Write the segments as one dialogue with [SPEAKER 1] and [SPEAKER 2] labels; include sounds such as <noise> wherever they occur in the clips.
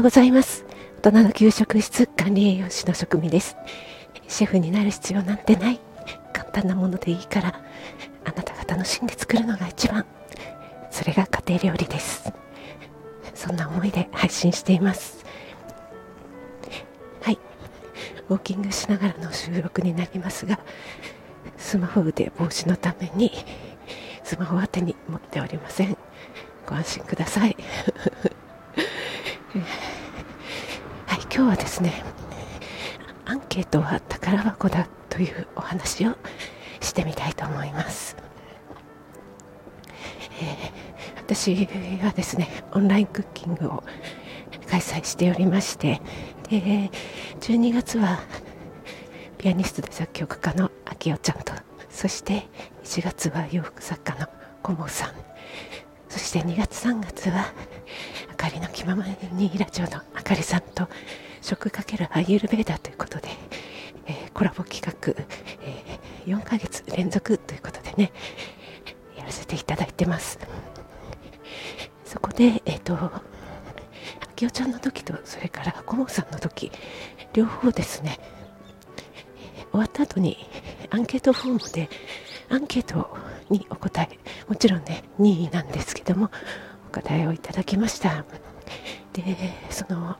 [SPEAKER 1] ようございます。大人の給食室管理栄養士の職味です。シェフになる必要なんてない。簡単なものでいいからあなたが楽しんで作るのが一番。それが家庭料理です。そんな思いで配信しています。はい。ウォーキングしながらの収録になりますがスマホ腕防止のためにスマホは手に持っておりません。ご安心ください今日はですね。アンケートは宝箱だというお話をしてみたいと思います、えー、私はですねオンラインクッキングを開催しておりましてで12月はピアニストで作曲家の秋代ちゃんとそして1月は洋服作家のコモさん。そして2月3月はあかりの気ままにラジオのあかりさんと食かけるアイユルベーダーということで、えー、コラボ企画、えー、4ヶ月連続ということでねやらせていただいてます。そこでえっ、ー、とあきおちゃんの時とそれからコモさんの時両方ですね終わった後にアンケートフォームでアンケートにお答えもちろんね2位なんですけどもお答えをいただきました。でその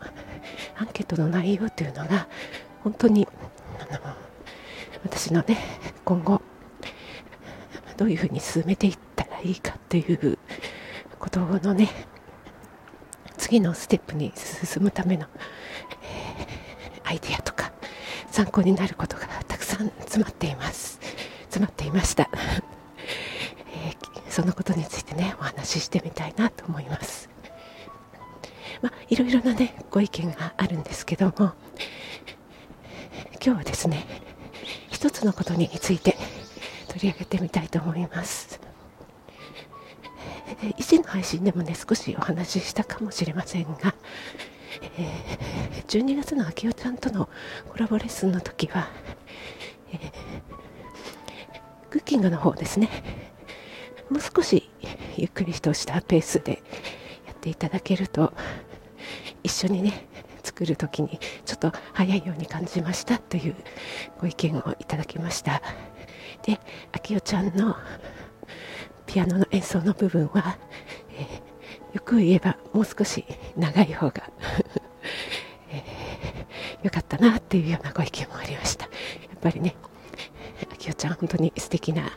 [SPEAKER 1] アンケートの内容というのが本当にあの私のね今後どういうふうに進めていったらいいかということのね次のステップに進むための、えー、アイデアとか参考になることがたくさん詰まっています。詰まっていました、えー、そのことについてねお話ししてみたいなと思います。まあいろいろなねご意見があるんですけども今日はですね一つのことについて取り上げてみたいと思います。以前の配信でもね少しお話ししたかもしれませんがえー、12月の秋代ちゃんとのコラボレッスンの時は、えー、クッキングの方ですねもう少しゆっくりとしたペースでやっていただけると一緒にね作る時にちょっと早いように感じましたというご意見をいただきました。で秋代ちゃんのピアノの演奏の部分は、えーよく言えばもう少し長い方が <laughs> えー、よかったなっていうようなご意見もありました。やっぱりねあきおちゃん本当に素敵な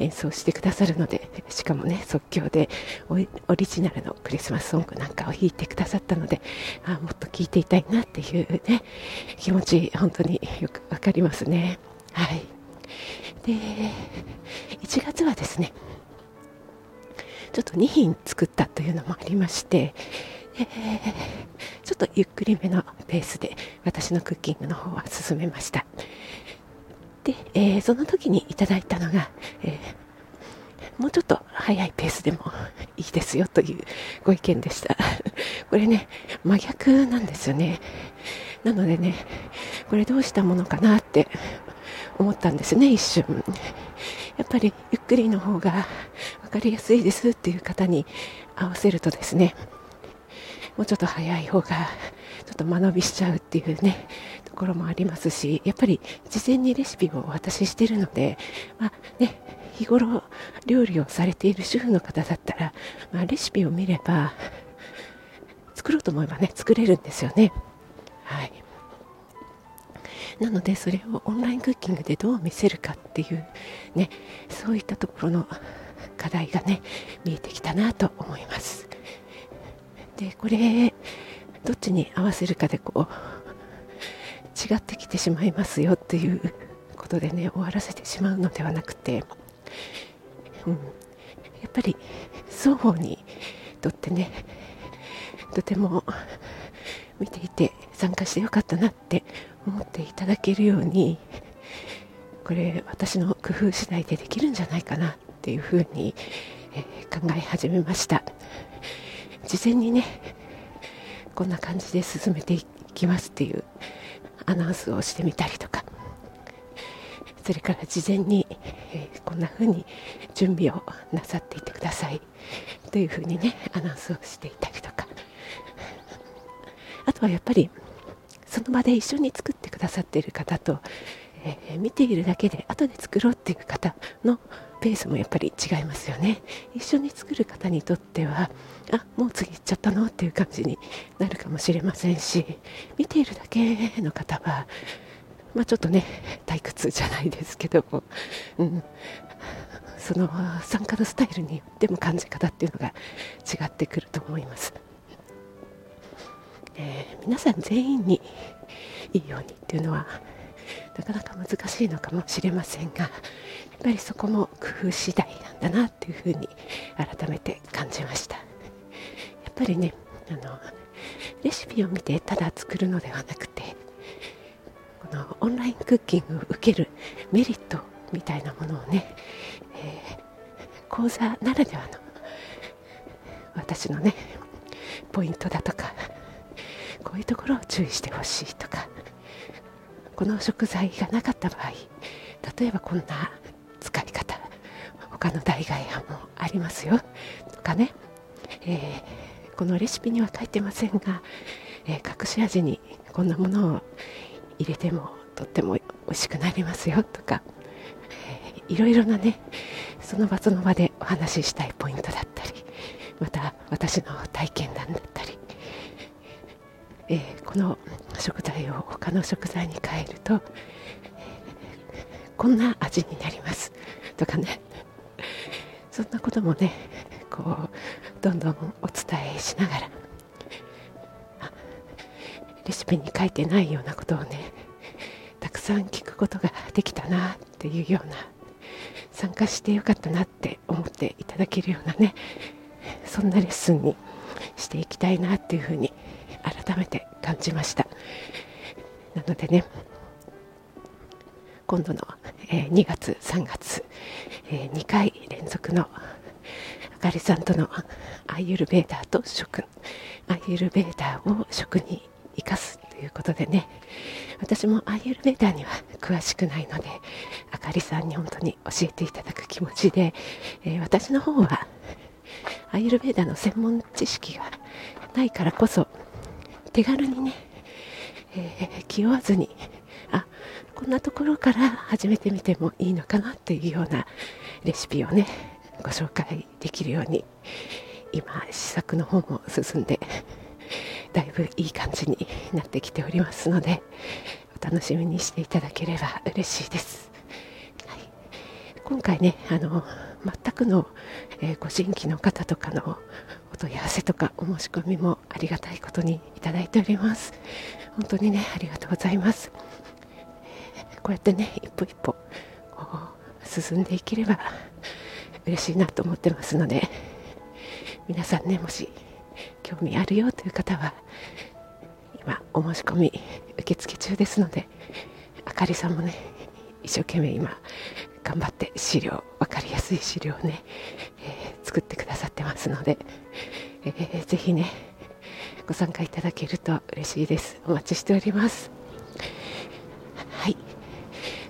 [SPEAKER 1] 演奏してくださるのでしかもね即興でオリジナルのクリスマスソングなんかを弾いてくださったのであもっと聴いていたいなっていうね気持ち本当によくわかりますね。はい。で1月はですねちょっと2品作ったというのもありまして、え、ちょっとゆっくりめのペースで私のクッキングの方は進めました。で、えー、その時にいただいたのが、え、もうちょっと早いペースでも <laughs> いいですよというご意見でした。<laughs> これね真逆なんですよね。なのでねこれどうしたものかなって思ったんですね一瞬。やっぱりゆっくりの方が分かりやすいですっていう方に合わせるとですねもうちょっと早い方がちょっと間延びしちゃうっていうねところもありますしやっぱり事前にレシピをお渡ししてるので、まあね、日頃料理をされている主婦の方だったら、まあ、レシピを見れば作ろうと思えばね作れるんですよね。はいなのでそれをオンラインクッキングでどう見せるかっていうねそういったところの課題がね見えてきたなと思いますでこれどっちに合わせるかでこう違ってきてしまいますよっていうことでね終わらせてしまうのではなくて、うん、やっぱり双方にとってねとても見ていて参加してよかったなって思っていただけるようにこれ私の工夫次第でできるんじゃないかなっていうふうに、えー、考え始めました。事前にねこんな感じで進めていきますっていうアナウンスをしてみたりとかそれから事前に、えー、こんな風に準備をなさっていてください。という風にねアナウンスをしていたりとか。あとはやっぱりその場で一緒に作ってくださっている方と、えー、見ているだけで後で作ろうっていう方のペースもやっぱり違いますよね。一緒に作る方にとってはあもう次行っちゃったのっていう感じになるかもしれませんし見ているだけの方はまあ、ちょっとね退屈じゃないですけども、うん、その参加のスタイルによっても感じ方っていうのが違ってくると思います、えー、皆さん全員にいいようにっていうのはなかなか難しいのかもしれませんがやっぱりそこも工夫次第なんだなっていうふうに改めて感じました。やっぱりねあのレシピを見てただ作るのではなくてこのオンラインクッキングを受けるメリットみたいなものをね、えー、講座ならではの私のねポイントだとかこういうところを注意してほしいとかこの食材がなかった場合例えばこんな使い方他の代替案もありますよとかね、えー、このレシピには書いてませんが、えー、隠し味にこんなものを入れてもとっても美味しくなりますよとか、いろいろなねその場その場でお話ししたいポイントだったりまた私の体験談だったり、えー、この食材を他の食材に変えると、こんな味になりますとかね。そんなこともねこうどんどんお伝えしながらレシピに書いてないようなことをねたくさん聞くことができたなっていうような参加してよかったなって思っていただけるようなねそんなレッスンにしていきたいなっていうふうに改めて感じました。なのでね今度の、えー、2月3月、えー、2回連続のあかりさんとのアイユルベーダーと食アイユルベーダーを食に生かすということでね。私もアイエルベーダーには詳しくないのであかりさんに本当に教えていただく気持ちで、えー、私の方はアイエルベーダーの専門知識がないからこそ手軽にね、えー、気負わずにあこんなところから始めてみてもいいのかなっていうようなレシピをねご紹介できるように今試作の方も進んでだいぶいい感じになってきておりますのでお楽しみにしていただければ嬉しいです、はい、今回ねあの全くの、えー、ご新規の方とかのお問い合わせとかお申し込みもありがたいことにいただいております。本当にねありがとうございます、こうやってね一歩一歩進んでいければ嬉しいなと思ってますので皆さんねもし興味あるよという方は今お申し込み受付中ですのであかりさんもね一生懸命今頑張って資料分かりやすい資料をね、えー、作ってくださってますので、えー、ぜひねご参加いただけると嬉しいです。お待ちしております。はい。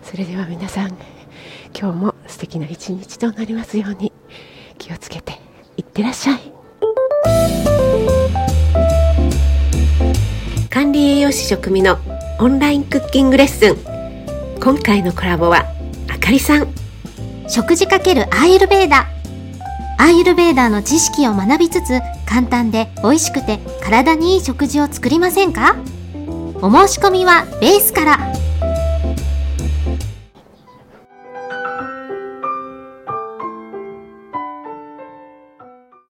[SPEAKER 1] それでは皆さん今日も素敵な一日となりますように気をつけていってらっしゃい。理栄養士食味のオンラインクッキングレッスン今回のコラボはあかりさん
[SPEAKER 2] 食事かけるアーユルベーダアーユルベーダーの知識を学びつつ簡単で美味しくて体にいい食事を作りませんかお申し込みはベースから